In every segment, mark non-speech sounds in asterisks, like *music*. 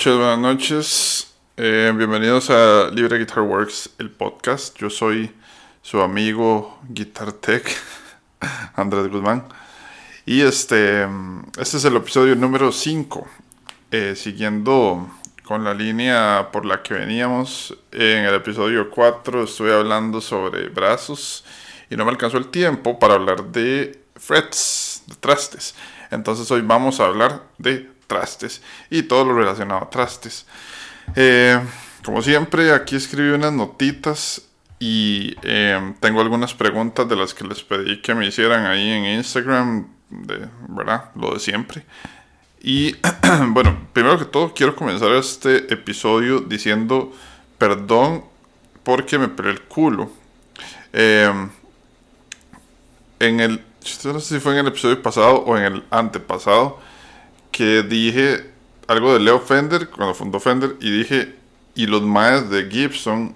Noches, buenas noches. Eh, bienvenidos a Libre Guitar Works, el podcast. Yo soy su amigo Guitar Tech, *laughs* Andrés Guzmán. Y este, este es el episodio número 5. Eh, siguiendo con la línea por la que veníamos, en el episodio 4 estuve hablando sobre brazos y no me alcanzó el tiempo para hablar de frets, de trastes. Entonces hoy vamos a hablar de trastes y todo lo relacionado a trastes. Eh, como siempre, aquí escribí unas notitas y eh, tengo algunas preguntas de las que les pedí que me hicieran ahí en Instagram, de, ¿verdad? Lo de siempre. Y *clears throat* bueno, primero que todo quiero comenzar este episodio diciendo perdón porque me peleé el culo. Eh, en el, no sé si fue en el episodio pasado o en el antepasado, que dije algo de Leo Fender cuando fundó Fender y dije, y los maes de Gibson,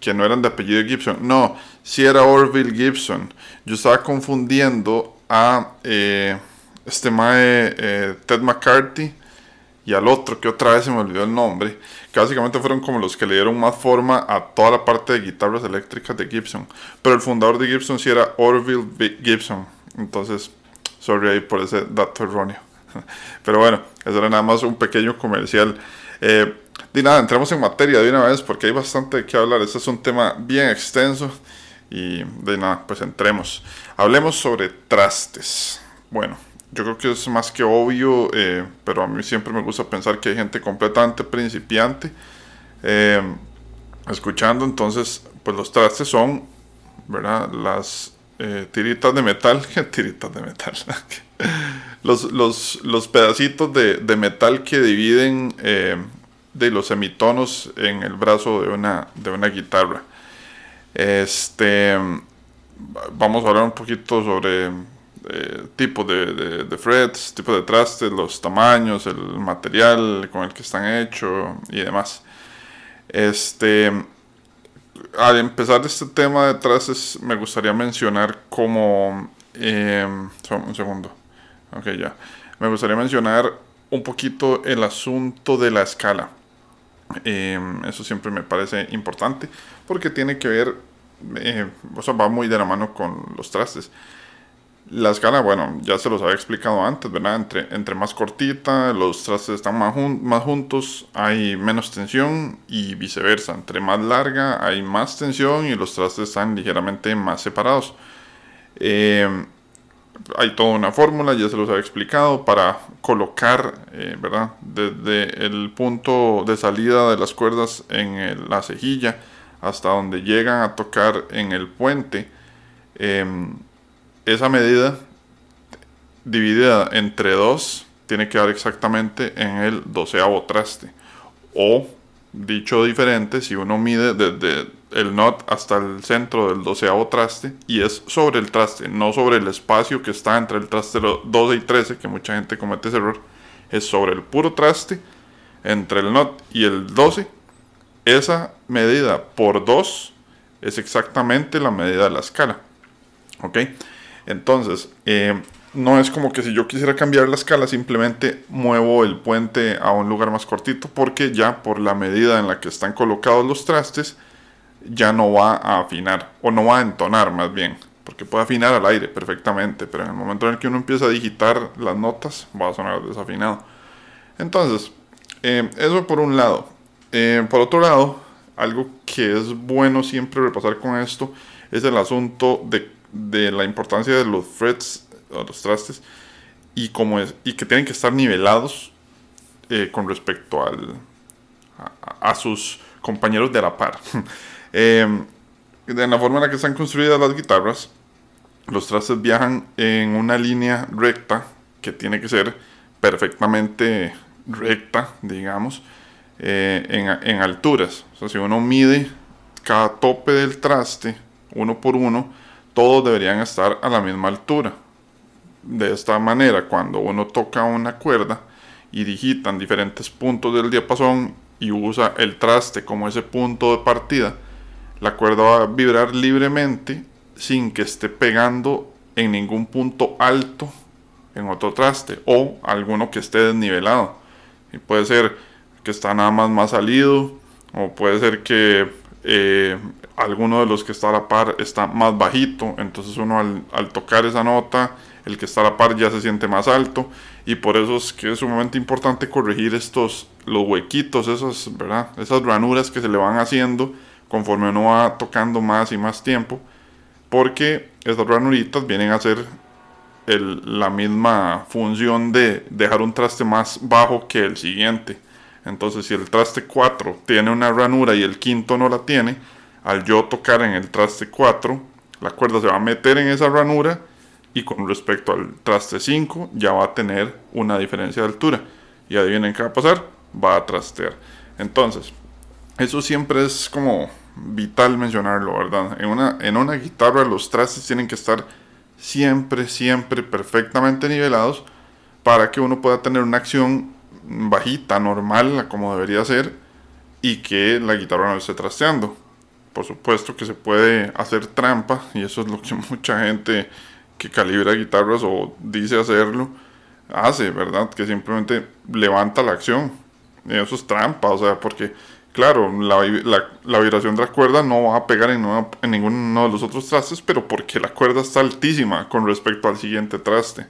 que no eran de apellido Gibson, no, si era Orville Gibson. Yo estaba confundiendo a eh, este mae eh, Ted McCarthy y al otro que otra vez se me olvidó el nombre, que básicamente fueron como los que le dieron más forma a toda la parte de guitarras eléctricas de Gibson. Pero el fundador de Gibson sí era Orville Gibson. Entonces, sorry ahí por ese dato erróneo. *laughs* Pero bueno, eso era nada más un pequeño comercial. Eh, y nada, entremos en materia de una vez porque hay bastante qué hablar. Este es un tema bien extenso. Y de nada, pues entremos. Hablemos sobre trastes. Bueno, yo creo que es más que obvio, eh, pero a mí siempre me gusta pensar que hay gente completamente principiante eh, escuchando. Entonces, pues los trastes son, ¿verdad? Las tiritas de metal. *laughs* tiritas de metal? los, los, los pedacitos de, de, metal que dividen eh, de los semitonos en el brazo de una, de una guitarra. Este, vamos a hablar un poquito sobre eh, tipo de, frets, tipo de trastes, los tamaños, el material con el que están hechos y demás. Este, al empezar este tema de trastes, me gustaría mencionar como... Eh, un segundo Ok, ya. Me gustaría mencionar un poquito el asunto de la escala. Em, eso siempre me parece importante porque tiene que ver, eh, va muy de la mano con los trastes. La escala, bueno, ya se los había explicado antes, ¿verdad? Entre, entre más cortita, los trastes están más, juntos, hay menos tensión y viceversa. Entre más larga, hay más tensión y los trastes están ligeramente más separados. Eh, hay toda una fórmula, ya se los había explicado, para colocar, eh, ¿verdad? Desde el punto de salida de las cuerdas en la cejilla hasta donde llegan a tocar en el puente. Em, esa medida dividida entre dos tiene que dar exactamente en el doceavo traste. O, dicho diferente, si uno mide desde el NOT hasta el centro del doceavo traste y es sobre el traste, no sobre el espacio que está entre el traste 12 y 13, que mucha gente comete ese error, es sobre el puro traste entre el NOT y el 12. Esa medida por 2 es exactamente la medida de la escala. ¿Ok? Entonces, eh, no es como que si yo quisiera cambiar la escala, simplemente muevo el puente a un lugar más cortito, porque ya por la medida en la que están colocados los trastes, ya no va a afinar, o no va a entonar más bien, porque puede afinar al aire perfectamente, pero en el momento en el que uno empieza a digitar las notas, va a sonar desafinado. Entonces, eh, eso por un lado. Eh, por otro lado, algo que es bueno siempre repasar con esto es el asunto de, de la importancia de los frets, los trastes, y, como es, y que tienen que estar nivelados eh, con respecto al, a sus compañeros de la par. *laughs* Eh, de la forma en la que están construidas las guitarras, los trastes viajan en una línea recta que tiene que ser perfectamente recta, digamos, eh, en, alturas. O sea, si uno mide cada tope del traste, uno por uno, todos deberían estar a la misma altura. De esta manera, cuando uno toca una cuerda y digitan diferentes puntos del diapasón y usa el traste como ese punto de partida, la cuerda va a vibrar libremente sin que esté pegando en ningún punto alto en otro traste o alguno que esté desnivelado. Y puede ser que está nada más más salido, o puede ser que eh, alguno de los que está a la par está más bajito, entonces uno al, tocar esa nota, el que está a la par ya se siente más alto, y por eso es que es sumamente importante corregir estos, los huequitos, esas, ¿verdad? esas ranuras que se le van haciendo conforme uno va tocando más y más tiempo, porque estas ranuritas vienen a ser la misma función de dejar un traste más bajo que el siguiente. Entonces, si el traste 4 tiene una ranura y el quinto no la tiene, al yo tocar en el traste 4, la cuerda se va a meter en esa ranura y con respecto al traste 5 ya va a tener una diferencia de altura. Y adivinen qué va a pasar, va a trastear. Entonces, eso siempre es como vital mencionarlo, ¿verdad? En una, en una guitarra los trastes tienen que estar siempre, siempre perfectamente nivelados para que uno pueda tener una acción bajita, normal, como debería ser, y que la guitarra no esté trasteando. Por supuesto que se puede hacer trampa, y eso es lo que *laughs* mucha gente que calibra guitarras o dice hacerlo, hace, ¿verdad? Que simplemente levanta la acción. Y eso es trampa, o sea, porque Claro, la, vibración de la cuerda no va a pegar en, en, ninguno de los otros trastes, pero porque la cuerda está altísima con respecto al siguiente traste.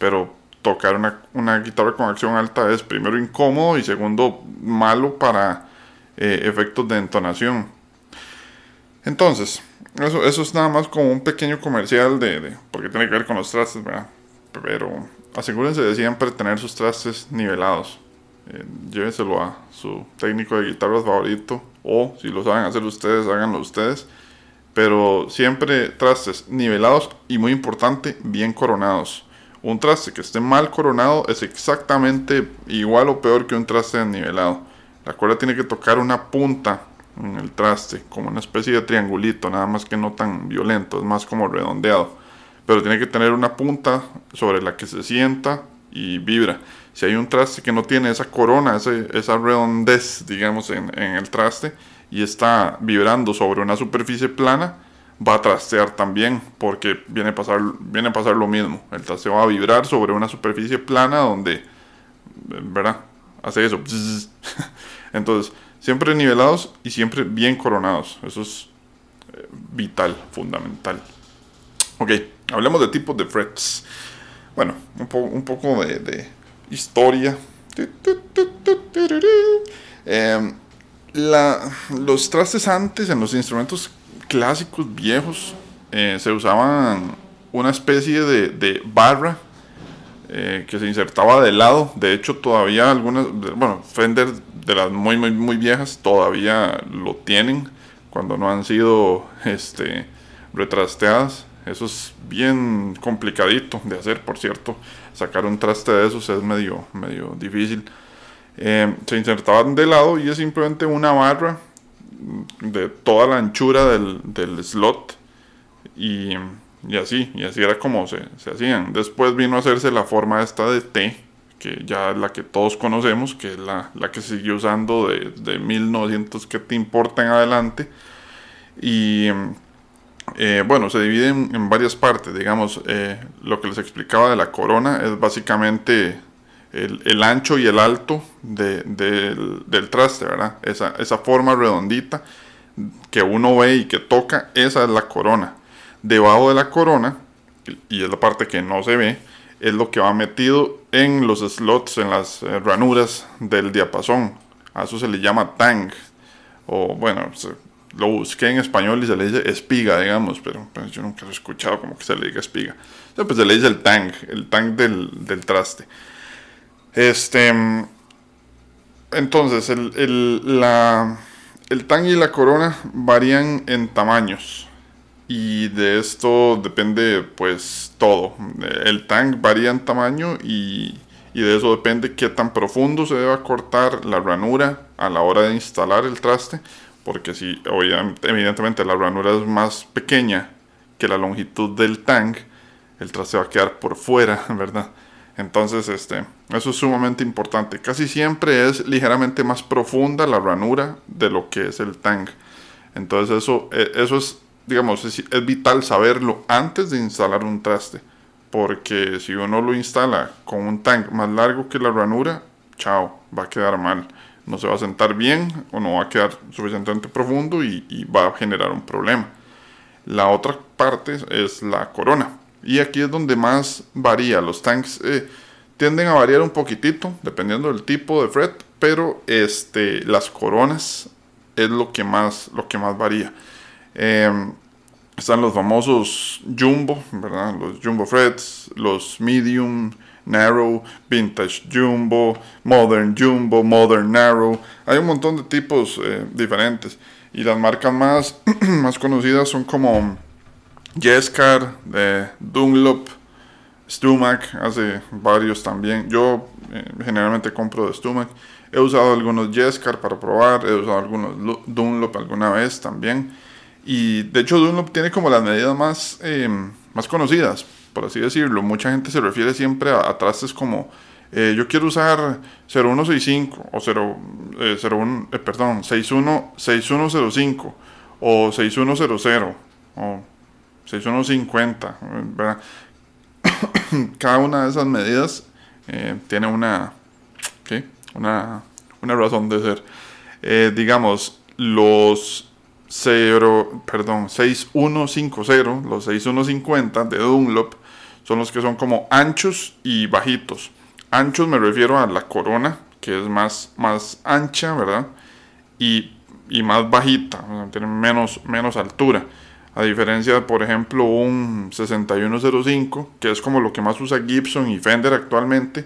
Pero tocar una, guitarra con acción alta es primero incómodo y segundo malo para eh, efectos de entonación. Entonces, eso, es nada más como un pequeño comercial de, porque tiene que ver con los trastes, ¿verdad? Pero asegúrense de siempre tener sus trastes nivelados. Eh, llévenselo a su técnico de guitarras favorito o si lo saben hacer ustedes, háganlo ustedes. Pero siempre trastes nivelados y muy importante, bien coronados. Un traste que esté mal coronado es exactamente igual o peor que un traste nivelado. La cuerda tiene que tocar una punta en el traste, como una especie de triangulito, nada más que no tan violento, es más como redondeado. Pero tiene que tener una punta sobre la que se sienta y vibra si hay un traste que no tiene esa corona, esa redondez, digamos, en, el traste y está vibrando sobre una superficie plana, va a trastear también porque viene a pasar, viene pasar lo mismo. El traste va a vibrar sobre una superficie plana donde, ¿verdad? Hace eso. *laughs* Entonces, siempre nivelados y siempre bien coronados. Eso es eh, vital, fundamental. Ok, hablemos de tipos de frets. Bueno, un, poco de historia. Em, los trastes antes en los instrumentos clásicos viejos eh, se usaban una especie de, barra eh, que se insertaba de lado. De hecho, todavía algunas, bueno, Fender de las muy, muy, muy viejas todavía lo tienen cuando no han sido este, retrasteadas. Eso es bien complicadito de hacer, por cierto. Sacar un traste de esos es medio, medio difícil. Eh, se insertaban de lado y es simplemente una barra de toda la anchura del, slot. Y, así, y así era como se, hacían. Después vino a hacerse la forma esta de T, que ya es la que todos conocemos, que es la, que se siguió usando de, de 1900 que te importa en adelante. Y eh, bueno, se divide en, varias partes, digamos, eh, lo que les explicaba de la corona es básicamente el, ancho y el alto del, traste, ¿verdad? Esa, esa, forma redondita que uno ve y que toca, esa es la corona. Debajo de la corona, y es la parte que no se ve, es lo que va metido en los slots, en las eh, ranuras del diapasón. A eso se le llama tang, o bueno, lo busqué en español y se le dice espiga, digamos, pero pues, yo nunca lo he escuchado como que se le diga espiga. Entonces, pues se le dice el tank, el tank del, traste. Este. Entonces, el, el, la, el tank y la corona varían en tamaños. Y de esto depende, pues, todo. El tank varía en tamaño y, y de eso depende qué tan profundo se deba cortar la ranura a la hora de instalar el traste porque si evidentemente la ranura es más pequeña que la longitud del tank, el traste va a quedar por fuera, *laughs* ¿verdad? Entonces, este, eso es sumamente importante. Casi siempre es ligeramente más profunda la ranura de lo que es el tank. Entonces, eso, e, eso es, digamos, es, vital saberlo antes de instalar un traste. Porque si uno lo instala con un tank más largo que la ranura, chao, va a quedar mal. no se va a sentar bien o no va a quedar suficientemente profundo y, va a generar un problema. La otra parte es la corona. Y aquí es donde más varía. Los tanks eh, tienden a variar un poquitito dependiendo del tipo de fret, pero este, las coronas es lo que más, lo que más varía. Em, están los famosos jumbo, ¿verdad? Los jumbo frets, los medium, narrow, vintage jumbo, modern jumbo, modern narrow. Hay un montón de tipos eh, diferentes. Y las marcas más, *clears throat* más conocidas son como Jescar, de Dunlop, Stumac, hace varios también. Yo eh, generalmente compro de Stumac. He usado algunos Jescar para probar, he usado algunos Dunlop alguna vez también. Y de hecho Dunlop tiene como las medidas más, eh, más conocidas, por así decirlo. Mucha gente se refiere siempre a, trastes como eh, yo quiero usar 0165 o 0, eh, 01, eh, perdón, 61, 6105 o 6100 o 6150, ¿verdad? *coughs* Cada una de esas medidas tiene una, ¿qué? una, una razón de ser. digamos, los 0, perdón, 6150, los 6150 de Dunlop son los que son como anchos y bajitos. Anchos me refiero a la corona, que es más, más ancha, ¿verdad? Y, más bajita, tiene menos, menos altura. A diferencia por ejemplo, un 6105, que es como lo que más usa Gibson y Fender actualmente,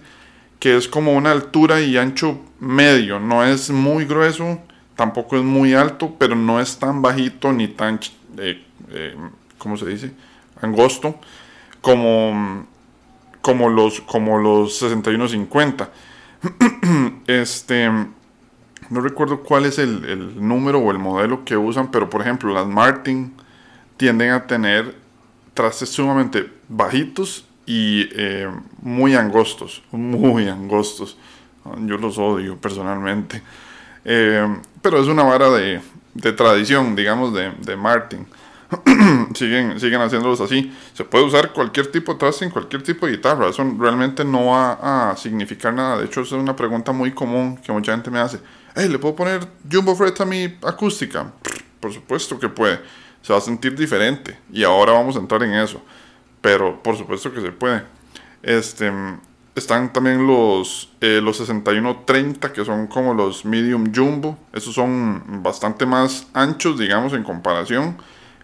que es como una altura y ancho medio, no es muy grueso, tampoco es muy alto, pero no es tan bajito ni tan, eh, eh, ¿cómo se dice? Angosto como, como, los, como los 6150. *clears throat* este, no recuerdo cuál es el, número o el modelo que usan, pero por ejemplo las Martin tienden a tener trastes sumamente bajitos y eh, muy angostos, muy angostos. Yo los odio personalmente. Eh, pero es una vara de, tradición, digamos, de, Martin. *clears throat* siguen, siguen haciéndolos así. Se puede usar cualquier tipo de en cualquier tipo de guitarra. Eso realmente no va a significar nada. De hecho, es una pregunta muy común que mucha gente me hace. ¿le puedo poner jumbo fret a mi acústica? Por supuesto que puede. Se va a sentir diferente. Y ahora vamos a entrar en eso. Pero por supuesto que se puede. Este, están también los, eh, los 6130, que son como los medium jumbo. Esos son bastante más anchos, digamos, en comparación,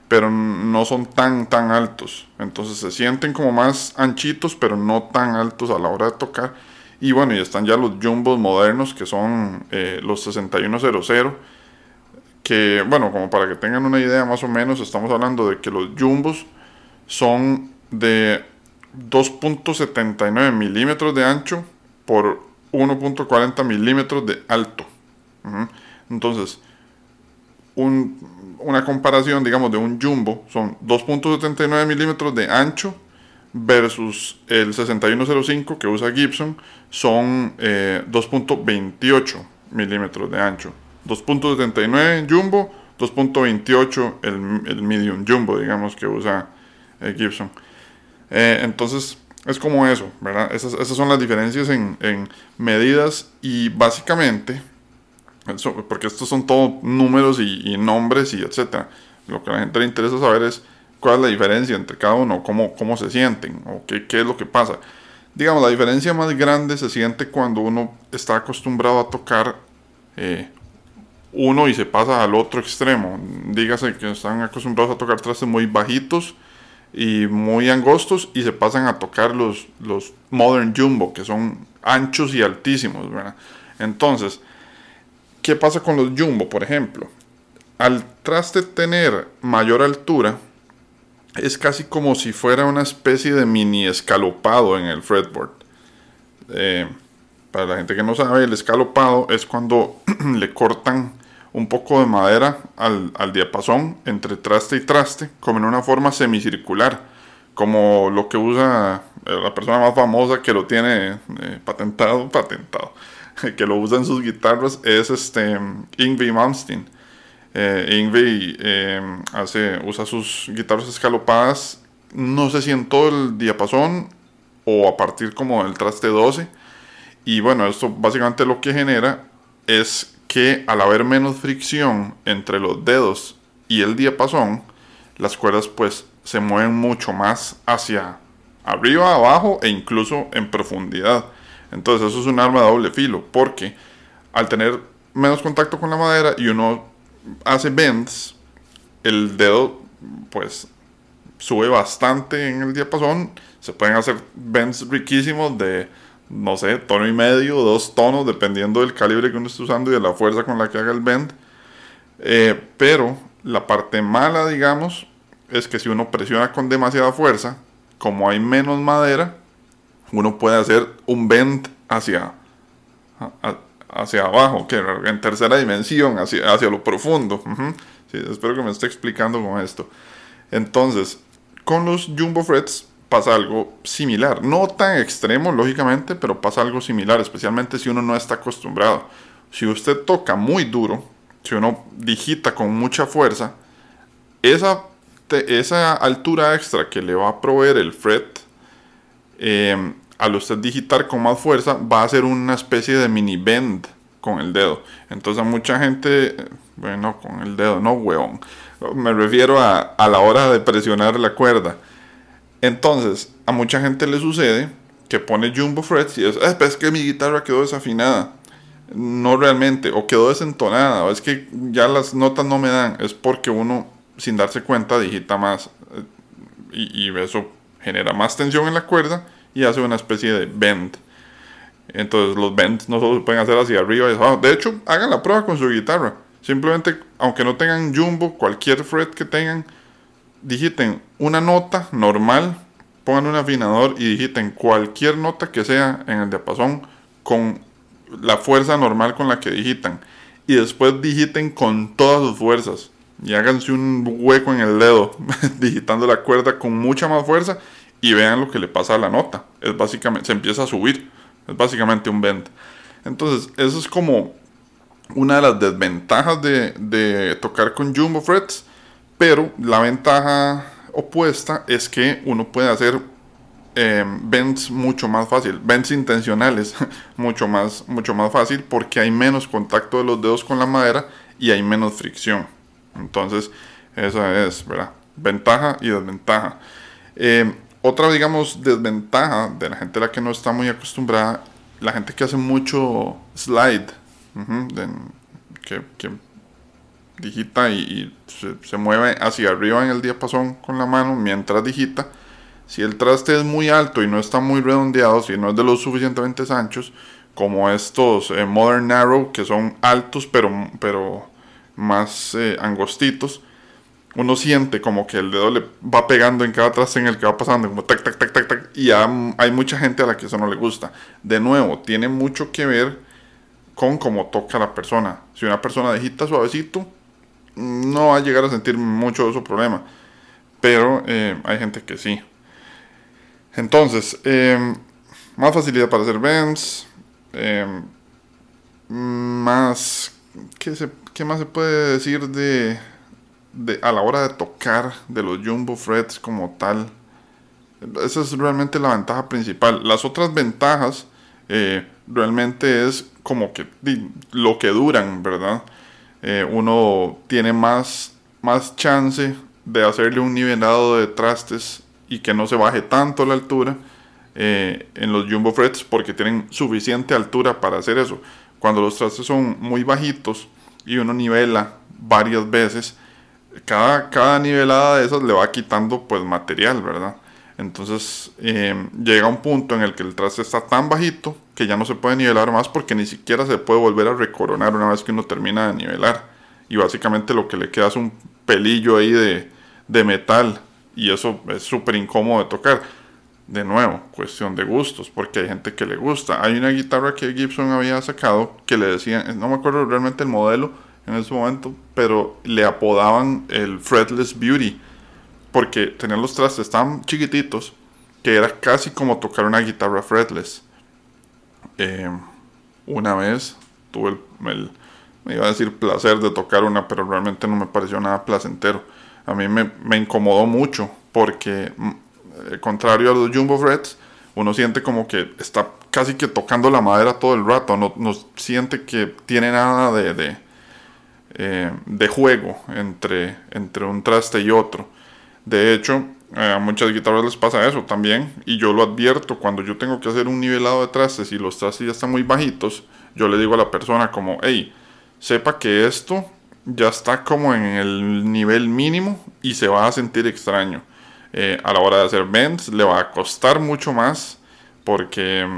pero no son tan, tan altos. Entonces se sienten como más anchitos, pero no tan altos a la hora de tocar. Y bueno, y están ya los jumbos modernos, que son eh, los 6100. Que, bueno, como para que tengan una idea más o menos, estamos hablando de que los jumbos son de 2.79 milímetros de ancho por 1.40 milímetros de alto. Entonces, una comparación, digamos, de un jumbo son 2.79 milímetros de ancho versus el 6105 que usa Gibson son 2.28 eh, milímetros de ancho. 2.79 jumbo, 2.28 el, el medium jumbo, digamos, que usa eh, Gibson. Eh, entonces, es como eso, ¿verdad? Esas, son las diferencias en, medidas y básicamente, porque estos son todos números y, nombres y etcétera. Lo que a la gente le interesa saber es cuál es la diferencia entre cada uno, cómo, cómo se sienten o qué, qué es lo que pasa. Digamos, la diferencia más grande se siente cuando uno está acostumbrado a tocar eh, uno y se pasa al otro extremo. Dígase que están acostumbrados a tocar trastes muy bajitos y muy angostos y se pasan a tocar los, los Modern Jumbo, que son anchos y altísimos, Entonces, ¿qué pasa con los Jumbo, por ejemplo? Al traste tener mayor altura, es casi como si fuera una especie de mini escalopado en el fretboard. Eh, para la gente que no sabe, el escalopado es cuando *clears throat* le cortan un poco de madera al, diapasón entre traste y traste, como en una forma semicircular, como lo que usa eh, la persona más famosa que lo tiene eh, patentado, *laughs* patentado, *laughs* que lo usa en sus guitarras, es este Ingve Malmsteen. Eh, eh, hace, usa sus guitarras escalopadas, no sé si en todo el diapasón o a partir como del traste 12. Y bueno, esto básicamente lo que genera es que al haber menos fricción entre los dedos y el diapasón, las cuerdas pues se mueven mucho más hacia arriba, abajo e incluso en profundidad. Entonces eso es un arma de doble filo, porque al tener menos contacto con la madera y uno hace bends, el dedo pues sube bastante en el diapasón. Se pueden hacer bends riquísimos de, no sé, tono y medio, dos tonos, dependiendo del calibre que uno esté usando y de la fuerza con la que haga el bend. Eh, pero la parte mala, digamos, es que si uno presiona con demasiada fuerza, como hay menos madera, uno puede hacer un bend hacia, hacia abajo, que en tercera dimensión, hacia, hacia lo profundo. espero que me esté explicando con esto. Entonces, con los Jumbo Frets pasa algo similar. No tan extremo, lógicamente, pero pasa algo similar, especialmente si uno no está acostumbrado. Si usted toca muy duro, si uno digita con mucha fuerza, esa, esa altura extra que le va a proveer el fret, eh, al usted digitar con más fuerza, va a hacer una especie de mini bend con el dedo. Entonces a mucha gente, bueno, con el dedo, no huevón. Me refiero a, a la hora de presionar la cuerda. Entonces, a mucha gente le sucede que pone jumbo frets y es, ah, es que mi guitarra quedó desafinada. No realmente, o quedó desentonada, o es que ya las notas no me dan. Es porque uno, sin darse cuenta, digita más. Eh, y, eso genera más tensión en la cuerda y hace una especie de bend. Entonces los bends no solo se pueden hacer hacia arriba y abajo. De hecho, hagan la prueba con su guitarra. Simplemente, aunque no tengan jumbo, cualquier fret que tengan, digiten una nota normal, pongan un afinador y digiten cualquier nota que sea en el diapasón con la fuerza normal con la que digitan. Y después digiten con todas sus fuerzas. Y háganse un hueco en el dedo, *laughs* digitando la cuerda con mucha más fuerza y vean lo que le pasa a la nota. Es básicamente, se empieza a subir. Es básicamente un bend. Entonces, eso es como una de las desventajas de, tocar con jumbo frets. Pero la ventaja opuesta es que uno puede hacer em, bends mucho más fácil, bends intencionales *laughs* mucho más, mucho más fácil porque hay menos contacto de los dedos con la madera y hay menos fricción. Entonces, esa es, ¿verdad? Ventaja y desventaja. Eh, otra, digamos, desventaja de la gente a la que no está muy acostumbrada, la gente que hace mucho slide, que, digita y, se, mueve hacia arriba en el diapasón con la mano mientras digita. Si el traste es muy alto y no está muy redondeado, si no es de los suficientemente anchos, como estos eh, Modern Narrow, que son altos pero, pero más eh, angostitos, uno siente como que el dedo le va pegando en cada traste en el que va pasando, como tac, tac, tac, tac, tac, y hay mucha gente a la que eso no le gusta. De nuevo, tiene mucho que ver con cómo toca la persona. Si una persona digita suavecito, no va a llegar a sentir mucho de su problema, pero eh, hay gente que sí. Entonces, em, más facilidad para hacer bends, em, más, ¿qué, se, ¿qué más se puede decir de a la hora de tocar de los jumbo frets como tal. Esa es realmente la ventaja principal. Las otras ventajas eh, realmente es como que lo que duran, ¿verdad? Eh, uno tiene más, más chance de hacerle un nivelado de trastes y que no se baje tanto la altura eh, en los jumbo frets porque tienen suficiente altura para hacer eso. Cuando los trastes son muy bajitos y uno nivela varias veces, cada, cada nivelada de esas le va quitando pues material, ¿verdad? Entonces em, llega un punto en el que el traste está tan bajito que ya no se puede nivelar más porque ni siquiera se puede volver a recoronar una vez que uno termina de nivelar. Y básicamente lo que le queda es un pelillo ahí de, de metal y eso es súper incómodo de tocar. De nuevo, cuestión de gustos, porque hay gente que le gusta. Hay una guitarra que Gibson había sacado que le decían, no me acuerdo realmente el modelo, en ese momento, pero le apodaban el Fretless Beauty, porque tenían los trastes tan chiquititos que era casi como tocar una guitarra fretless. Eh, una vez tuve el, me iba a decir placer de tocar una, pero realmente no me pareció nada placentero. A mí me, incomodó mucho porque, mm, eh, contrario a los Jumbo Frets, uno siente como que está casi que tocando la madera todo el rato, no, siente que tiene nada de, de, eh, de juego entre, entre un traste y otro. De hecho, a muchas guitarras les pasa eso también, y yo lo advierto cuando yo tengo que hacer un nivelado de trastes y los trastes ya están muy bajitos, yo le digo a la persona como, hey, sepa que esto ya está como en el nivel mínimo y se va a sentir extraño. Eh, a la hora de hacer bends le va a costar mucho más porque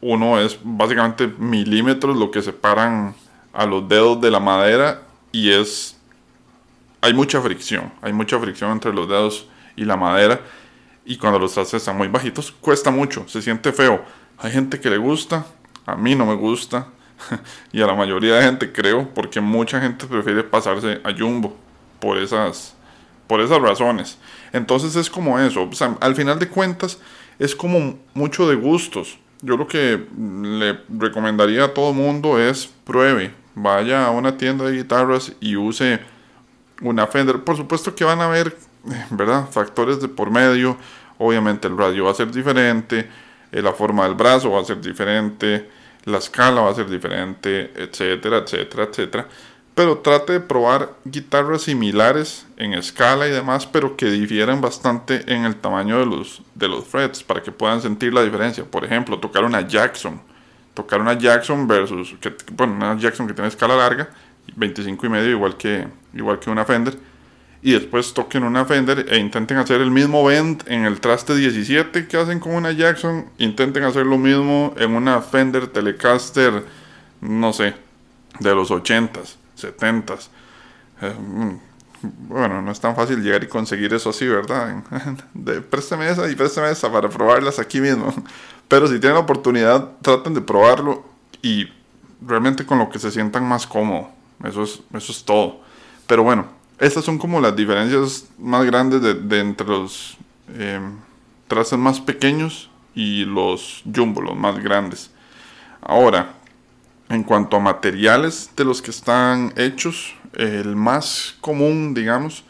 uno es básicamente milímetros lo que separan a los dedos de la madera y es hay mucha fricción, hay mucha fricción entre los dedos y la madera y cuando los trastes están muy bajitos cuesta mucho, se siente feo. Hay gente que le gusta, a mí no me gusta *laughs* y a la mayoría de gente creo porque mucha gente prefiere pasarse a jumbo por esas por esas razones. Entonces es como eso, al final de cuentas es como mucho de gustos. Yo lo que le recomendaría a todo mundo es pruebe, vaya a una tienda de guitarras y use una Fender. Por supuesto que van a haber, ¿verdad? Factores de por medio. Obviamente el radio va a ser diferente, eh, la forma del brazo va a ser diferente, la escala va a ser diferente, etcétera, etcétera, etcétera pero trate de probar guitarras similares en escala y demás, pero que difieran bastante en el tamaño de los, de los frets para que puedan sentir la diferencia. Por ejemplo, tocar una Jackson, tocar una Jackson versus, bueno, una Jackson que tiene escala larga, 25 y medio, igual que, igual que una Fender, y después toquen una Fender e intenten hacer el mismo bend en el traste 17 que hacen con una Jackson, intenten hacer lo mismo en una Fender Telecaster, no sé, de los 80s 70 eh, mm, bueno, no es tan fácil llegar y conseguir eso así, ¿verdad? *laughs* De, esa y préstame esa para probarlas aquí mismo. *laughs* Pero si tienen la oportunidad, traten de probarlo y realmente con lo que se sientan más cómodo. Eso es, eso es todo. Pero bueno, estas son como las diferencias más grandes de, entre los eh, más pequeños y los jumbo, los más grandes. Ahora, en cuanto a materiales de los que están hechos, el más común, digamos,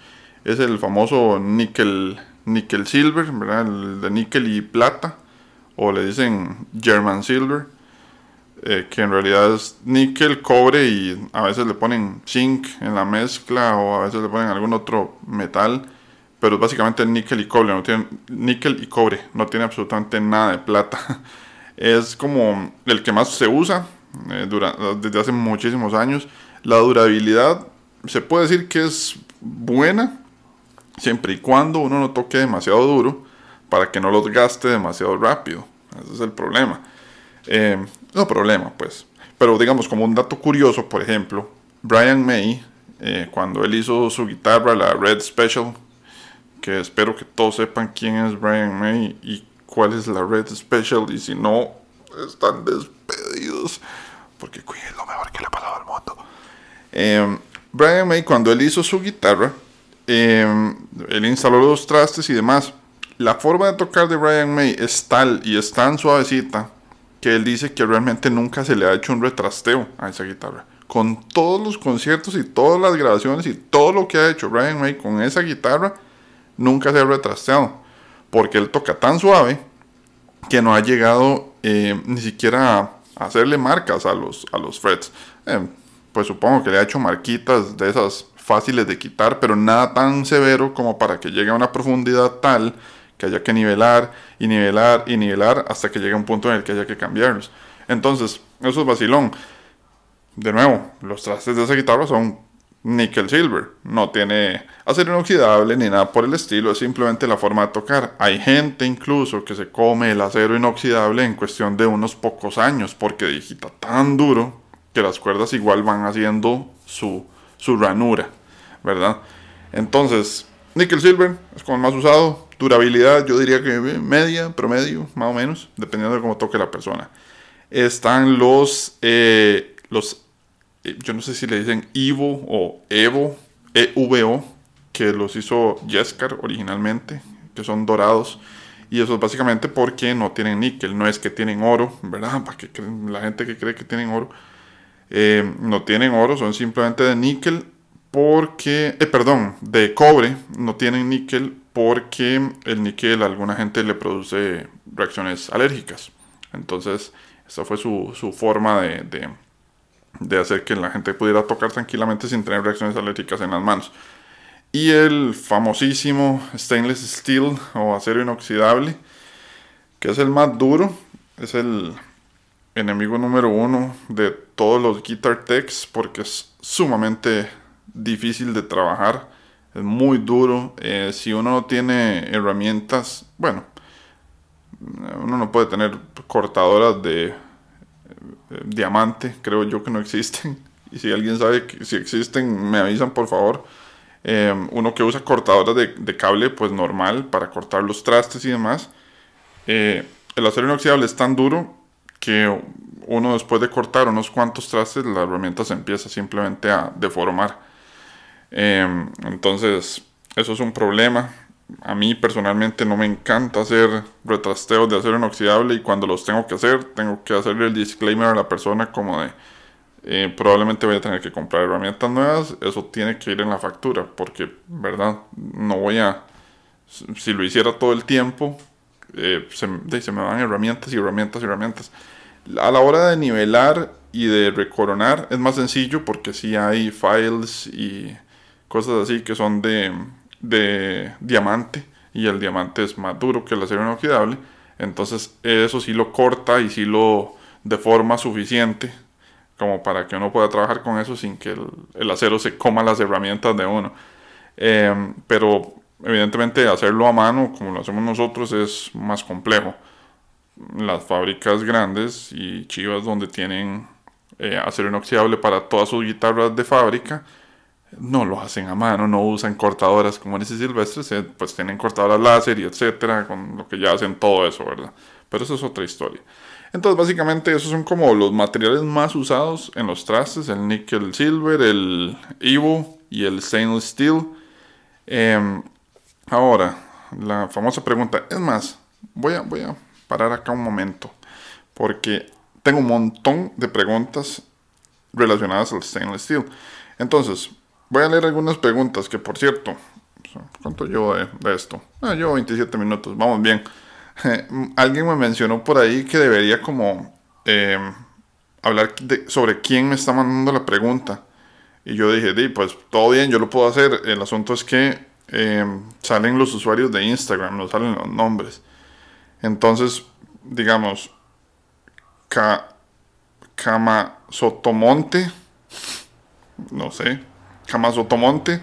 es el famoso níquel, níquel silver. El de níquel y plata, o le dicen German silver, eh, que en realidad es níquel, cobre y a veces le ponen zinc en la mezcla o a veces le ponen algún otro metal, pero básicamente níquel y cobre, no tiene níquel y cobre, no tiene absolutamente nada de plata. *laughs* Es como el que más se usa, eh, desde hace muchísimos años. La durabilidad se puede decir que es buena siempre y cuando uno no toque demasiado duro para que no los gaste demasiado rápido. Ese es el problema. Eh, no problema, pues. Pero digamos, como un dato curioso, por ejemplo, Brian May, eh, cuando él hizo su guitarra, la Red Special, que espero que todos sepan quién es Brian May y cuál es la Red Special, y si no, están despedidos porque cuide lo mejor que le ha pasado al mundo. Em, Brian May, cuando él hizo su guitarra, em, él instaló los trastes y demás. La forma de tocar de Brian May es tal y es tan suavecita que él dice que realmente nunca se le ha hecho un retrasteo a esa guitarra. Con todos los conciertos y todas las grabaciones y todo lo que ha hecho Brian May con esa guitarra, nunca se ha retrasteado. Porque él toca tan suave que no ha llegado eh, ni siquiera a hacerle marcas a los, a los frets. Eh, pues supongo que le ha hecho marquitas de esas fáciles de quitar, pero nada tan severo como para que llegue a una profundidad tal que haya que nivelar y nivelar y nivelar hasta que llegue un punto en el que haya que cambiarlos. Entonces, eso es vacilón. De nuevo, los trastes de esa guitarra son nickel silver. No tiene acero inoxidable ni nada por el estilo, es simplemente la forma de tocar. Hay gente incluso que se come el acero inoxidable en cuestión de unos pocos años porque digita tan duro que las cuerdas igual van haciendo su, su ranura, ¿verdad? Entonces, nickel silver es como el más usado. Durabilidad, yo diría que media, promedio, más o menos, dependiendo de cómo toque la persona. Están los, eh, los eh, yo no sé si le dicen Evo o Evo, EVO, que los hizo Jeskar originalmente, que son dorados. Y eso es básicamente porque no tienen níquel, no es que tienen oro, ¿verdad? *laughs* Para que la gente que cree que tienen oro, eh, no tienen oro, son simplemente de níquel porque, perdón, de cobre, no tienen níquel porque el níquel a alguna gente le produce reacciones alérgicas. Entonces, esa fue su, su forma de, de, hacer que la gente pudiera tocar tranquilamente sin tener reacciones alérgicas en las manos. Y el famosísimo stainless steel o acero inoxidable, que es el más duro, es el enemigo número uno de todos los guitar techs porque es sumamente difícil de trabajar, es muy duro. Eh, si uno no tiene herramientas, bueno, uno no puede tener cortadoras de eh, diamante, creo yo que no existen. *laughs* Y si alguien sabe si existen, me avisan por favor. Eh, uno que usa cortadoras de, de, cable, pues normal, para cortar los trastes y demás. el acero inoxidable es tan duro que uno después de cortar unos cuantos trastes, la herramienta se empieza simplemente a deformar. Em, entonces, eso es un problema. A mí personalmente no me encanta hacer retrasteos de acero inoxidable y cuando los tengo que hacer, tengo que hacerle el disclaimer a la persona como de eh, probablemente voy a tener que comprar herramientas nuevas. Eso tiene que ir en la factura porque, ¿verdad? No voy a... Si lo hiciera todo el tiempo, eh, se, se me van herramientas y herramientas y herramientas. A la hora de nivelar y de recoronar es más sencillo porque si hay files y cosas así que son de, de diamante y el diamante es más duro que el acero inoxidable. Entonces eso sí lo corta y sí lo deforma suficiente como para que uno pueda trabajar con eso sin que el, acero se coma las herramientas de uno. Em, pero evidentemente hacerlo a mano como lo hacemos nosotros es más complejo las fábricas grandes y chivas donde tienen eh, acero inoxidable para todas sus guitarras de fábrica, no lo hacen a mano, no usan cortadoras como en ese silvestre, pues tienen cortadoras láser y etcétera, con lo que ya hacen todo eso, ¿verdad? Pero eso es otra historia. Entonces, básicamente, esos son como los materiales más usados en los trastes: el nickel silver, el Evo y el stainless steel. Em, ahora, la famosa pregunta: es más, voy a, voy a parar acá un momento, porque tengo un montón de preguntas relacionadas al stainless steel. Entonces, voy a leer algunas preguntas que, por cierto, ¿cuánto llevo de, esto? Ah, llevo 27 minutos, vamos bien. *laughs* alguien me mencionó por ahí que debería como eh, hablar sobre quién me está mandando la pregunta. Y yo dije, di, pues todo bien, yo lo puedo hacer. El asunto es que eh, salen los usuarios de Instagram, no salen los nombres. Entonces, digamos, Cama Sotomonte, no sé, Cama Sotomonte,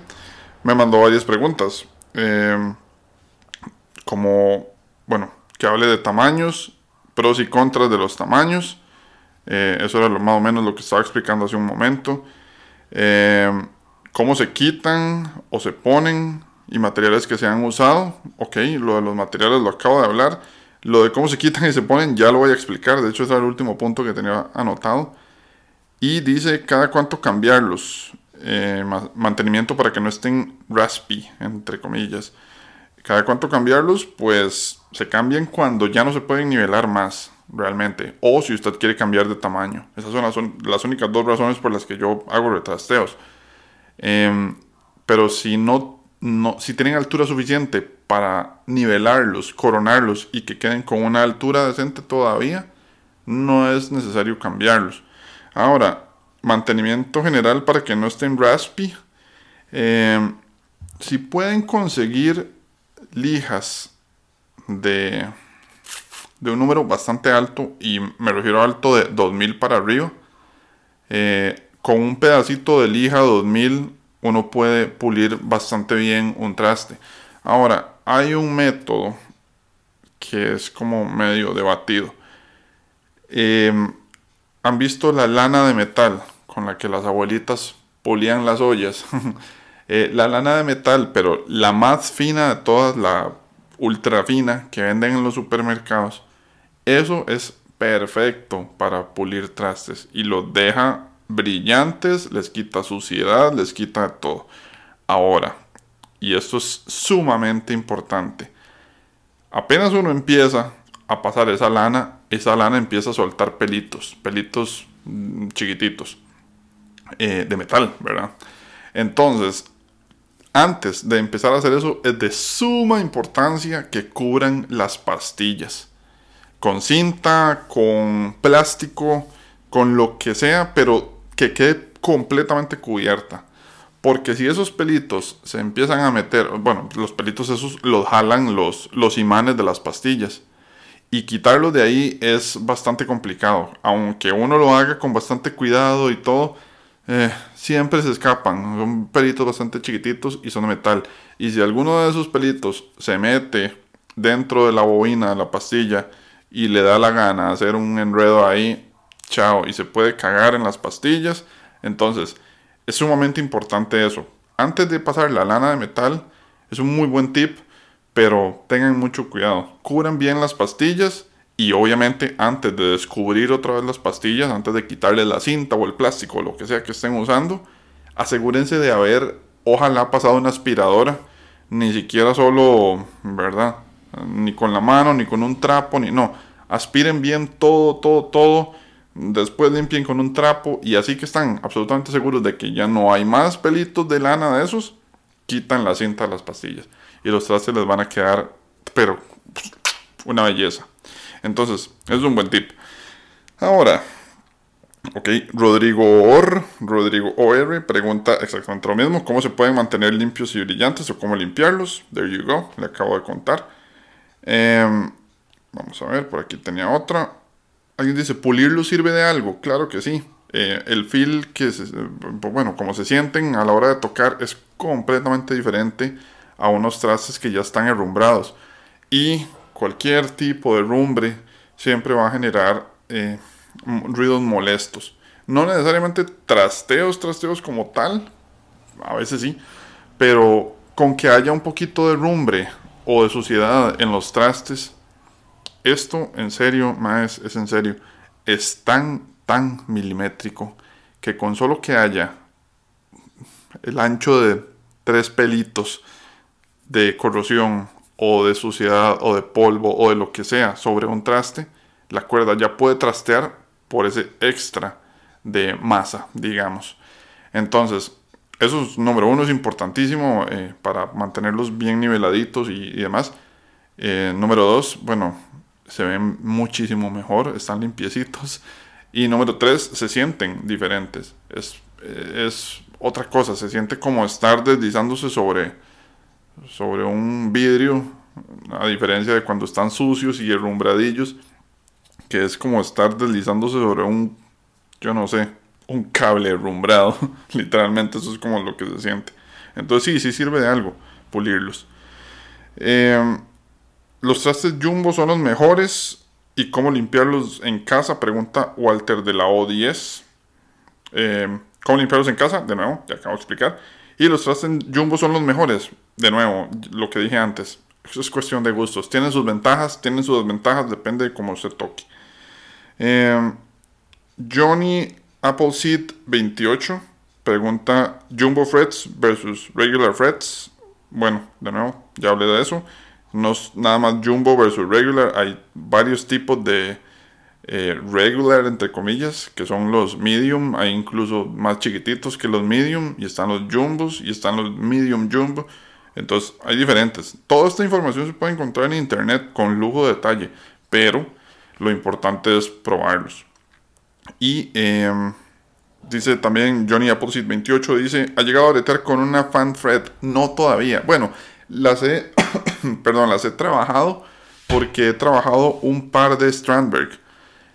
me mandó varias preguntas. Em, como, bueno, que hable de tamaños, pros y contras de los tamaños. Eh, eso era lo, más o menos lo que estaba explicando hace un momento. Em, cómo se quitan o se ponen y materiales que se han usado. Ok, lo de los materiales lo acabo de hablar. Lo de cómo se quitan y se ponen ya lo voy a explicar. De hecho, ese era el último punto que tenía anotado. Y dice cada cuánto cambiarlos. Eh, mantenimiento para que no estén raspy, entre comillas. Cada cuánto cambiarlos, pues se cambian cuando ya no se pueden nivelar más realmente. O si usted quiere cambiar de tamaño. Esas son las, únicas dos razones por las que yo hago retrasteos. Em, pero si no, no, si tienen altura suficiente para nivelarlos, coronarlos y que queden con una altura decente todavía, no es necesario cambiarlos. Ahora, mantenimiento general para que no estén raspy. Em, si pueden conseguir lijas de, de un número bastante alto, y me refiero a alto de 2000 para arriba, eh, con un pedacito de lija 2000 uno puede pulir bastante bien un traste. Ahora, hay un método que es como medio debatido. Em, ¿Han visto la lana de metal con la que las abuelitas pulían las ollas? *laughs* Eh, la lana de metal, pero la más fina de todas, la ultra fina que venden en los supermercados, eso es perfecto para pulir trastes y los deja brillantes, les quita suciedad, les quita todo. Ahora, y esto es sumamente importante. Apenas uno empieza a pasar esa lana, esa lana empieza a soltar pelitos, pelitos mm, chiquititos eh, de metal, ¿verdad? Entonces, antes de empezar a hacer eso, es de suma importancia que cubran las pastillas. Con cinta, con plástico, con lo que sea, pero que quede completamente cubierta. Porque si esos pelitos se empiezan a meter, bueno, los pelitos esos los jalan los, los imanes de las pastillas. Y quitarlos de ahí es bastante complicado. Aunque uno lo haga con bastante cuidado y todo, eh, siempre se escapan. Son pelitos bastante chiquititos y son de metal. Y si alguno de esos pelitos se mete dentro de la bobina de la pastilla y le da la gana hacer un enredo ahí, chao. Y se puede cagar en las pastillas. Entonces, es sumamente importante eso. Antes de pasar la lana de metal, es un muy buen tip, pero tengan mucho cuidado. Cubran bien las pastillas y obviamente antes de descubrir otra vez las pastillas, antes de quitarle la cinta o el plástico o lo que sea que estén usando, asegúrense de haber, ojalá pasado una aspiradora, ni siquiera solo, ¿verdad? Ni con la mano, ni con un trapo, ni no. Aspiren bien todo, todo, todo Después limpien con un trapo y así que están absolutamente seguros de que ya no hay más pelitos de lana de esos, quitan la cinta de las pastillas y los trastes les van a quedar, pero una belleza. Entonces, es un buen tip. Ahora, ok, Rodrigo Or, Rodrigo OR pregunta exactamente lo mismo: ¿Cómo se pueden mantener limpios y brillantes o cómo limpiarlos? There you go, le acabo de contar. Em, vamos a ver, por aquí tenía otra. Alguien dice, ¿pulirlo sirve de algo? Claro que sí. Eh, el feel que, bueno, como se sienten a la hora de tocar es completamente diferente a unos trastes que ya están herrumbrados. Y cualquier tipo de rumbre siempre va a generar eh, ruidos molestos. No necesariamente trasteos, trasteos como tal, a veces sí, pero con que haya un poquito de rumbre o de suciedad en los trastes, esto, en serio, más es en serio, es tan, tan milimétrico que con solo que haya el ancho de tres pelitos de corrosión o de suciedad o de polvo o de lo que sea sobre un traste, la cuerda ya puede trastear por ese extra de masa, digamos. Entonces, eso es número uno, es importantísimo eh, para mantenerlos bien niveladitos y, demás. Eh, número dos, bueno, se ven muchísimo mejor, están limpiecitos. *laughs* Y número tres, se sienten diferentes. Es, es otra cosa, se siente como estar deslizándose sobre, sobre un vidrio, a diferencia de cuando están sucios y herrumbradillos, que es como estar deslizándose sobre un, yo no sé, un cable herrumbrado. *laughs* Literalmente eso es como lo que se siente. Entonces sí, sí sirve de algo pulirlos. Eh, los trastes Jumbo son los mejores. ¿Y cómo limpiarlos en casa? Pregunta Walter de la O10. Eh, ¿Cómo limpiarlos en casa? De nuevo, ya acabo de explicar. Y los trastes Jumbo son los mejores. De nuevo, lo que dije antes. Es cuestión de gustos. Tienen sus ventajas, tienen sus desventajas, depende de cómo se toque. Eh, Johnny Appleseed 28 pregunta Jumbo Frets versus Regular Frets. Bueno, de nuevo, ya hablé de eso no es nada más jumbo versus regular, hay varios tipos de eh, regular, entre comillas, que son los medium, hay incluso más chiquititos que los medium, y están los jumbos, y están los medium jumbo. Entonces, hay diferentes. Toda esta información se puede encontrar en internet con lujo de detalle, pero lo importante es probarlos. Y em, dice también Johnny Appleseed 28, dice, ha llegado a bretear con una fan thread, no todavía. Bueno, las he, *coughs* perdón, las he trabajado porque he trabajado un par de Strandberg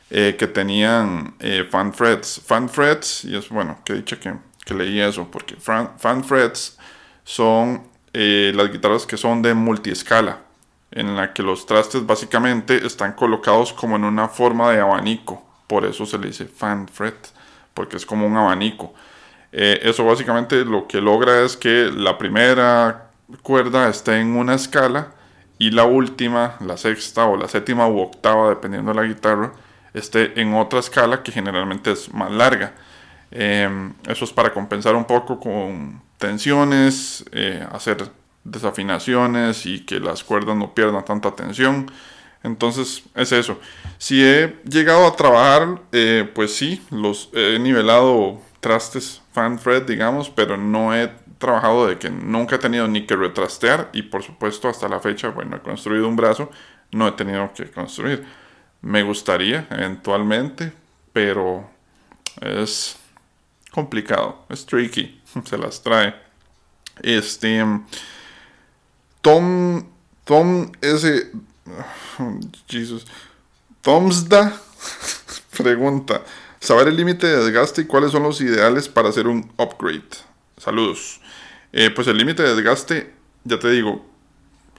eh, que tenían eh, fan frets. Fan frets, y es bueno, que dicho que, que leí eso, porque fan, frets son eh, las guitarras que son de multiescala, en la que los trastes básicamente están colocados como en una forma de abanico. Por eso se le dice fan fret, porque es como un abanico. eso básicamente lo que logra es que la primera cuerda esté en una escala y la última, la sexta o la séptima u octava, dependiendo de la guitarra, esté en otra escala que generalmente es más larga. Em, eso es para compensar un poco con tensiones, eh, hacer desafinaciones y que las cuerdas no pierdan tanta tensión. Entonces es eso. Si he llegado a trabajar, eh, pues sí, los he nivelado trastes fan fret, digamos, pero no he trabajado de que nunca he tenido ni que retrastear y por supuesto hasta la fecha, bueno, he construido un brazo, no he tenido que construir. Me gustaría eventualmente, pero es complicado, es tricky, *laughs* se las trae. Este Tom Tom ese *sighs* Jesus Tomsda *laughs* pregunta saber el límite de desgaste y cuáles son los ideales para hacer un upgrade. Saludos. Eh, pues el límite de desgaste, ya te digo,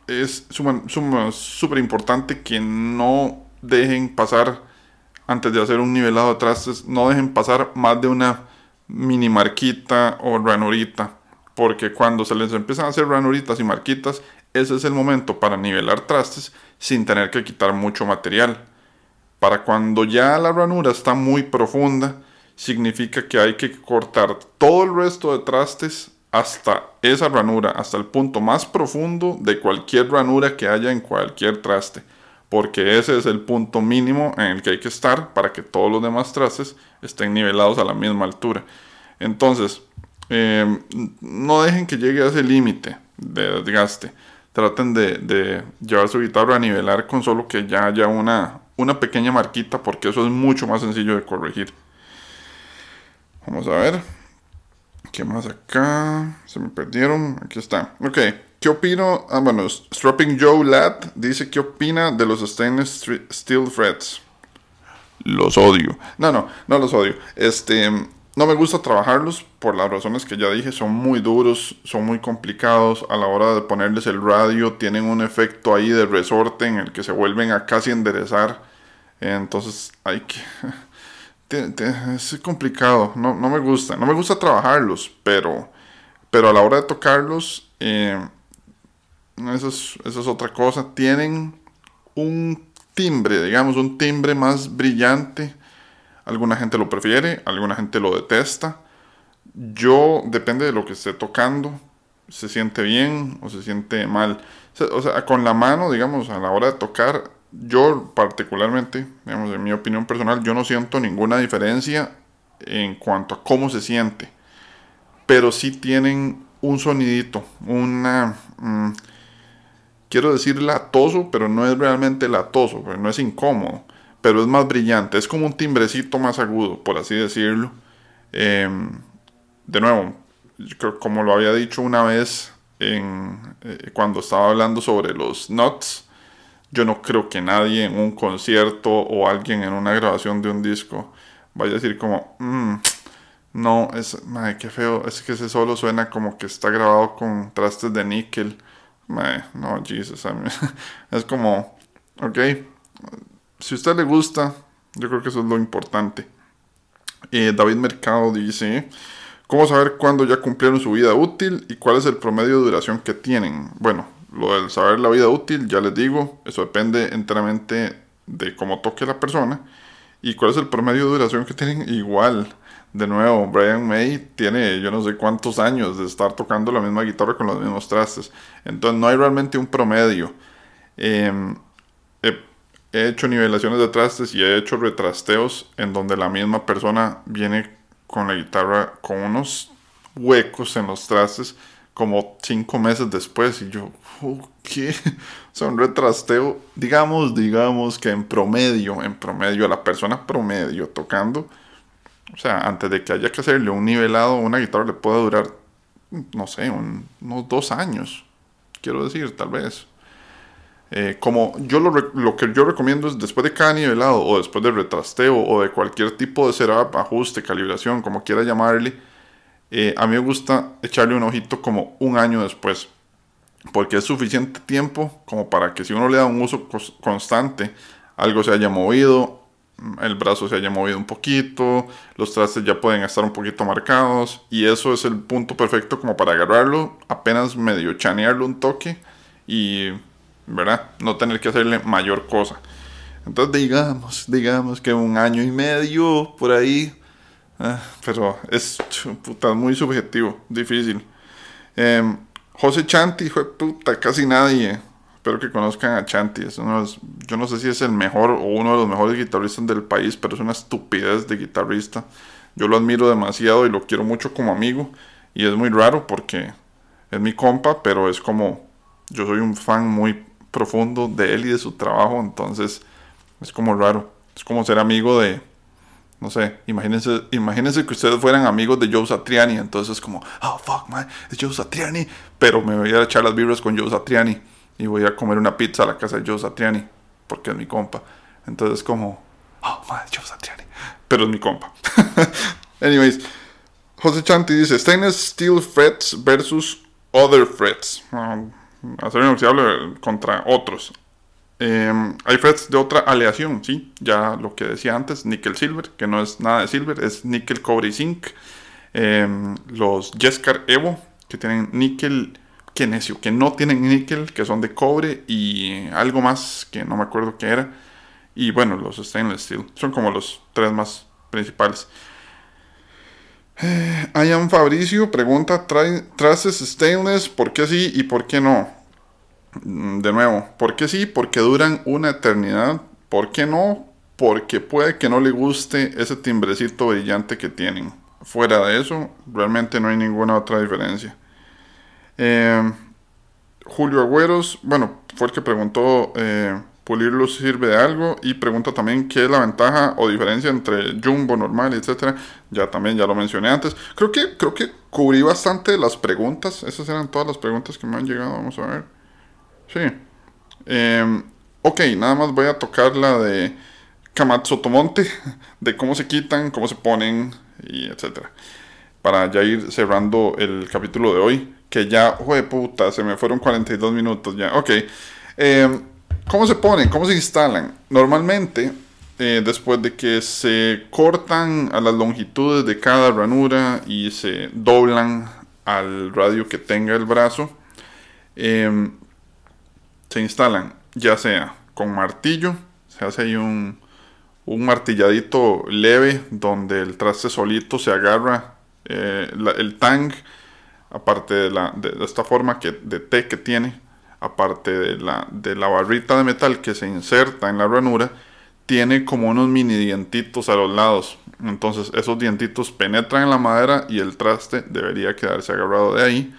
es súper importante que no dejen pasar, antes de hacer un nivelado de trastes, no dejen pasar más de una mini marquita o ranurita. Porque cuando se les empiezan a hacer ranuritas y marquitas, ese es el momento para nivelar trastes sin tener que quitar mucho material. Para cuando ya la ranura está muy profunda, significa que hay que cortar todo el resto de trastes hasta esa ranura, hasta el punto más profundo de cualquier ranura que haya en cualquier traste. Porque ese es el punto mínimo en el que hay que estar para que todos los demás trastes estén nivelados a la misma altura. Entonces, em, no dejen que llegue a ese límite de desgaste. Traten de, llevar su guitarra a nivelar con solo que ya haya una, una pequeña marquita porque eso es mucho más sencillo de corregir. Vamos a ver. ¿Qué más acá? Se me perdieron. Aquí está. Ok. ¿Qué opino? Ah, bueno, Strapping Joe Lat dice qué opina de los stainless steel threads. Los odio. No, no, no los odio. Este, no me gusta trabajarlos por las razones que ya dije. Son muy duros, son muy complicados. A la hora de ponerles el radio, tienen un efecto ahí de resorte en el que se vuelven a casi enderezar. Entonces hay que... *laughs* Es complicado, no, me gusta. No me gusta trabajarlos, pero, pero a la hora de tocarlos, eh, eso, es, otra cosa. Tienen un timbre, digamos, un timbre más brillante. Alguna gente lo prefiere, alguna gente lo detesta. Yo, depende de lo que esté tocando, se siente bien o se siente mal. O sea, con la mano, digamos, a la hora de tocar, yo particularmente, digamos, en mi opinión personal, yo no siento ninguna diferencia en cuanto a cómo se siente. Pero sí tienen un sonidito, una... Mm, quiero decir latoso, pero no es realmente latoso, no es incómodo, pero es más brillante, es como un timbrecito más agudo, por así decirlo. Em, de nuevo, como lo había dicho una vez en, eh, cuando estaba hablando sobre los nuts, yo no creo que nadie en un concierto o alguien en una grabación de un disco vaya a decir como, mm, no, es, madre, qué feo, es que ese solo suena como que está grabado con trastes de níquel. No, Jesus, *laughs* es como, ok, si a usted le gusta, yo creo que eso es lo importante. Eh, David Mercado dice, ¿cómo saber cuándo ya cumplieron su vida útil y cuál es el promedio de duración que tienen? Bueno, lo del saber la vida útil, ya les digo, eso depende enteramente de cómo toque la persona y cuál es el promedio de duración que tienen. Igual, de nuevo, Brian May tiene yo no sé cuántos años de estar tocando la misma guitarra con los mismos trastes. Entonces no hay realmente un promedio. Em, he, he hecho nivelaciones de trastes y he hecho retrasteos en donde la misma persona viene con la guitarra con unos huecos en los trastes como cinco meses después y yo, ¿qué? *laughs* O sea, un retrasteo, digamos, digamos que en promedio, en promedio, la persona promedio tocando, o sea, antes de que haya que hacerle un nivelado, una guitarra le puede durar, no sé, unos dos años, quiero decir, tal vez. Eh, como yo lo, lo, que yo recomiendo es después de cada nivelado o después de retrasteo o de cualquier tipo de setup, ajuste, calibración, como quiera llamarle, eh, a mí me gusta echarle un ojito como un año después, porque es suficiente tiempo como para que si uno le da un uso constante, algo se haya movido, el brazo se haya movido un poquito, los trastes ya pueden estar un poquito marcados y eso es el punto perfecto como para agarrarlo, apenas medio chanearlo un toque y, ¿verdad? No tener que hacerle mayor cosa. Entonces digamos, digamos que un año y medio por ahí Ah, pero es puta, muy subjetivo, difícil. Em, José Chanti, fue puta, casi nadie. Espero que conozcan a Chanti. yo no sé si es el mejor o uno de los mejores guitarristas del país, pero es una estupidez de guitarrista. Yo lo admiro demasiado y lo quiero mucho como amigo. Y es muy raro porque es mi compa, pero es como yo soy un fan muy profundo de él y de su trabajo, entonces es como raro. Es como ser amigo de, no sé, imagínense, imagínense que ustedes fueran amigos de Joe Satriani, entonces es como, oh fuck man, es Joe Satriani, pero me voy a echar las vibras con Joe Satriani y voy a comer una pizza a la casa de Joe Satriani, porque es mi compa. Entonces como, oh es Joe Satriani, pero es mi compa. *laughs* Anyways, José Chanti dice, Stainless Steel Frets versus Other Frets. Um, acero inoxidable contra otros. Em, hay frets de otra aleación, sí, ya lo que decía antes, níquel silver, que no es nada de silver, es níquel, cobre y zinc. Em, los Jescar Evo, que tienen níquel, que necio, que no tienen níquel, que son de cobre y algo más que no me acuerdo qué era. Y bueno, los stainless steel, son como los tres más principales. Eh, Fabricio pregunta, ¿traces stainless? ¿Por qué sí y por qué no? Mm, de nuevo, ¿por qué sí? Porque duran una eternidad. ¿Por qué no? Porque puede que no le guste ese timbrecito brillante que tienen. Fuera de eso, realmente no hay ninguna otra diferencia. Eh, Julio Agüeros, bueno, fue el que preguntó, eh, ¿pulirlo sirve de algo? Y pregunta también qué es la ventaja o diferencia entre jumbo normal, etcétera. Ya también, ya lo mencioné antes. Creo que, creo que cubrí bastante las preguntas. Esas eran todas las preguntas que me han llegado. Vamos a ver. Sí. Em, ok, nada más voy a tocar la de Kamatsutomonte, *laughs* de cómo se quitan, cómo se ponen, y etcétera. Para ya ir cerrando el capítulo de hoy, que ya, de puta, se me fueron 42 minutos ya. Ok. Em, ¿Cómo se ponen? ¿Cómo se instalan? Normalmente, eh, después de que se cortan a las longitudes de cada ranura y se doblan al radio que tenga el brazo, eh, se instalan ya sea con martillo, se hace ahí un, un martilladito leve donde el traste solito se agarra eh, el tang, aparte de, la, de, esta forma que, de T que tiene, aparte de la, de la barrita de metal que se inserta en la ranura, tiene como unos mini dientitos a los lados. Entonces esos dientitos penetran en la madera y el traste debería quedarse agarrado de ahí.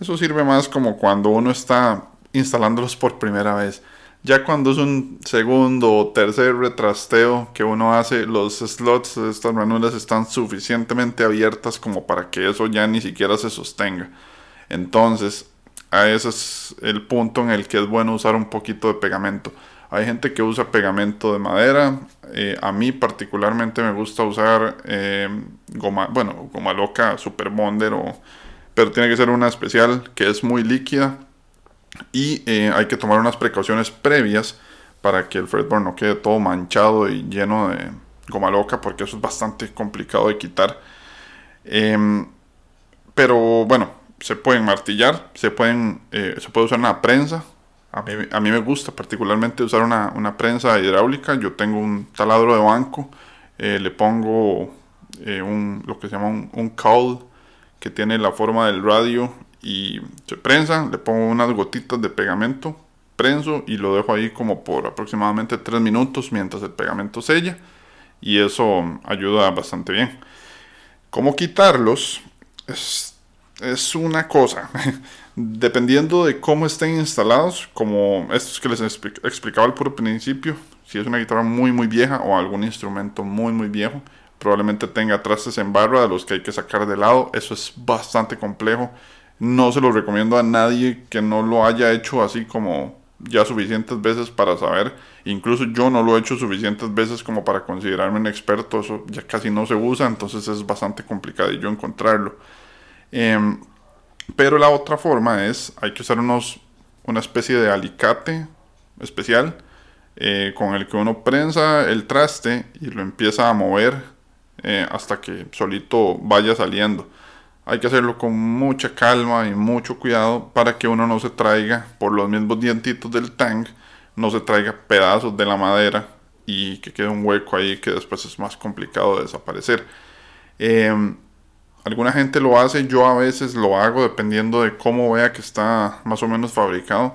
Eso sirve más como cuando uno está instalándolos por primera vez. Ya cuando es un segundo o tercer retrasteo que uno hace, los slots de estas ranuras están suficientemente abiertas como para que eso ya ni siquiera se sostenga. Entonces, a ese es el punto en el que es bueno usar un poquito de pegamento. Hay gente que usa pegamento de madera. Eh, a mí particularmente me gusta usar eh, goma, bueno, goma loca, super bonder, o, pero tiene que ser una especial que es muy líquida y eh, hay que tomar unas precauciones previas para que el fretboard no quede todo manchado y lleno de goma loca porque eso es bastante complicado de quitar. Em, pero bueno, se pueden martillar, se, pueden, eh, se puede usar una prensa. A mí, me gusta particularmente usar una, una, prensa hidráulica. Yo tengo un taladro de banco, eh, le pongo un, lo que se llama un, un que tiene la forma del radio y se prensa, le pongo unas gotitas de pegamento, prenso y lo dejo ahí como por aproximadamente 3 minutos mientras el pegamento sella y eso ayuda bastante bien. ¿Cómo quitarlos? Es, es una cosa. *laughs* Dependiendo de cómo estén instalados, como estos que les explicaba al puro principio, si es una guitarra muy muy vieja o algún instrumento muy muy viejo, probablemente tenga trastes en barra de los que hay que sacar de lado. Eso es bastante complejo no se lo recomiendo a nadie que no lo haya hecho así como ya suficientes veces para saber. Incluso yo no lo he hecho suficientes veces como para considerarme un experto. Eso ya casi no se usa, entonces es bastante complicado yo encontrarlo. Em, pero la otra forma es, hay que usar unos, una especie de alicate especial eh, con el que uno prensa el traste y lo empieza a mover eh, hasta que solito vaya saliendo. Hay que hacerlo con mucha calma y mucho cuidado para que uno no se traiga por los mismos dientitos del tank, no se traiga pedazos de la madera y que quede un hueco ahí que después es más complicado de desaparecer. Em, alguna gente lo hace, yo a veces lo hago dependiendo de cómo vea que está más o menos fabricado.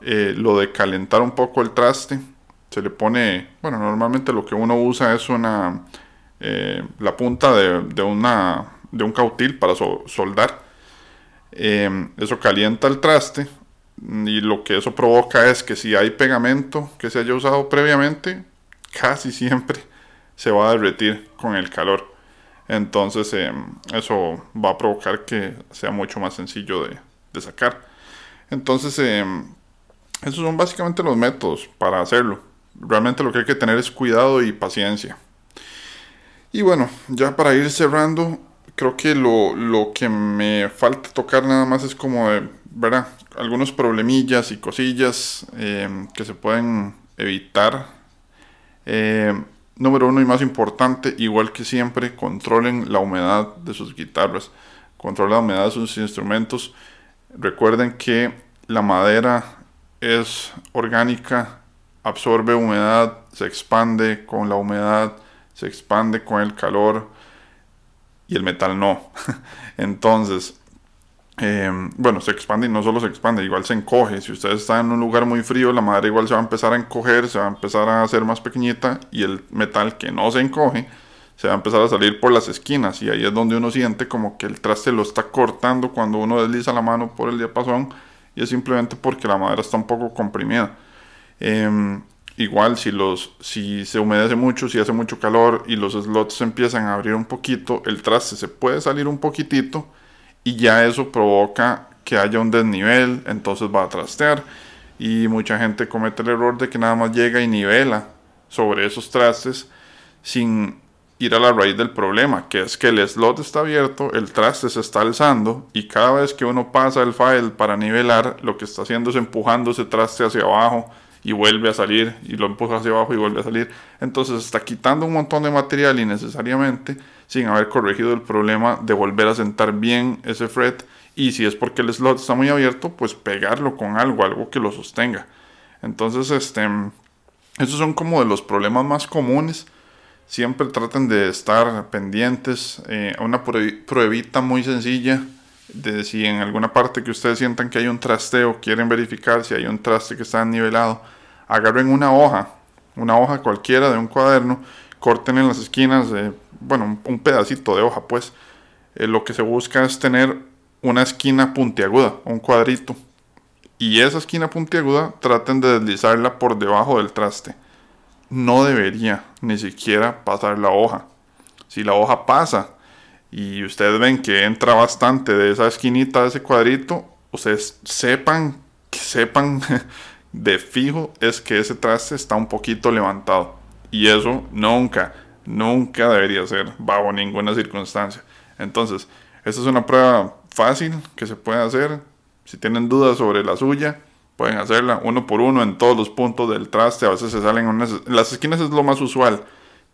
Eh, lo de calentar un poco el traste, se le pone, bueno, normalmente lo que uno usa es una, eh, la punta de, de una de un cautil para soldar. Em, eso calienta el traste y lo que eso provoca es que si hay pegamento que se haya usado previamente, casi siempre *laughs* se va a derretir con el calor. Entonces em, eso va a provocar que sea mucho más sencillo de, sacar. Entonces em, esos son básicamente los métodos para hacerlo. Realmente lo que hay que tener es cuidado y paciencia. Y bueno, ya para ir cerrando, creo que lo, lo que me falta tocar nada más es como, de, ¿verdad? Algunos problemillas y cosillas eh, que se pueden evitar. Eh, número uno y más importante, igual que siempre, controlen la humedad de sus guitarras. Controlen la humedad de sus instrumentos. Recuerden que la madera es orgánica, absorbe humedad, se expande con la humedad, se expande con el calor y el metal no. *laughs* Entonces, em, bueno, se expande y no solo se expande, igual se encoge. Si ustedes están en un lugar muy frío, la madera igual se va a empezar a encoger, se va a empezar a hacer más pequeñita y el metal que no se encoge se va a empezar a salir por las esquinas y ahí es donde uno siente como que el traste lo está cortando cuando uno desliza la mano por el diapasón y es simplemente porque la madera está un poco comprimida. Em, igual si los si se humedece mucho, si hace mucho calor y los slots empiezan a abrir un poquito, el traste se puede salir un poquitito y ya eso provoca que haya un desnivel, entonces va a trastear. Y mucha gente comete el error de que nada más llega y nivela sobre esos trastes sin ir a la raíz del problema, que es que el slot está abierto, el traste se está alzando y cada vez que uno pasa el file para nivelar, lo que está haciendo es empujando ese traste hacia abajo y vuelve a salir y lo empuja hacia abajo y vuelve a salir. Entonces está quitando un montón de material innecesariamente sin haber corregido el problema de volver a sentar bien ese fret y si es porque el slot está muy abierto, pues pegarlo con algo, algo que lo sostenga. Entonces, este, esos son como de los problemas más comunes. Siempre traten de estar pendientes eh, una pruebita muy sencilla si en alguna parte que ustedes sientan que hay un trasteo, quieren verificar si hay un traste que está nivelado, agarren una hoja, una hoja cualquiera de un cuaderno, corten en las esquinas, bueno, un pedacito de hoja, pues. Eh, lo que se busca es tener una esquina puntiaguda, un cuadrito. Y esa esquina puntiaguda traten de deslizarla por debajo del traste. No debería ni siquiera pasar la hoja. Si la hoja pasa, y ustedes ven que entra bastante de esa esquinita de ese cuadrito, ustedes sepan, sepan *laughs* de fijo es que ese traste está un poquito levantado. Y eso nunca, nunca debería ser bajo ninguna circunstancia. Entonces, esta es una prueba fácil que se puede hacer. Si tienen dudas sobre la suya, pueden hacerla uno por uno en todos los puntos del traste. A veces se salen unas, las esquinas es lo más usual,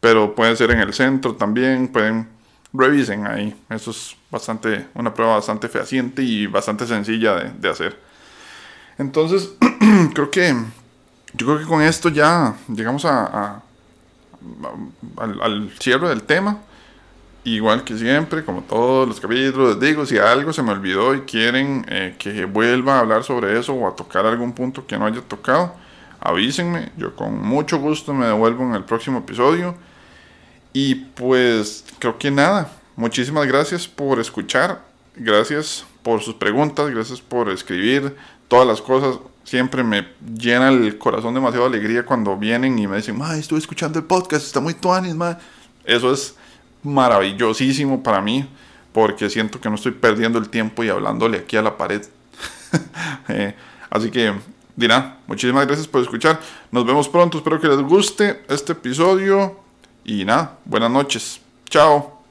pero puede ser en el centro también, pueden revisen ahí. Eso es bastante, una prueba bastante fehaciente y bastante sencilla de, hacer. Entonces, *clears throat* creo que yo creo que con esto ya llegamos a, al, cierre del tema. Igual que siempre, como todos los capítulos, les digo, si algo se me olvidó y quieren eh, que vuelva a hablar sobre eso o a tocar algún punto que no haya tocado, avísenme. Yo con mucho gusto me devuelvo en el próximo episodio. Y pues creo que nada. Muchísimas gracias por escuchar. Gracias por sus preguntas. Gracias por escribir todas las cosas. Siempre me llena el corazón demasiado alegría cuando vienen y me dicen, ma, estuve escuchando el podcast, está muy tuanis, ma. Eso es maravillosísimo para mí porque siento que no estoy perdiendo el tiempo y hablándole aquí a la pared. *laughs* Eh, así que, dirá, muchísimas gracias por escuchar. Nos vemos pronto. Espero que les guste este episodio. Y nada, buenas noches. Chao.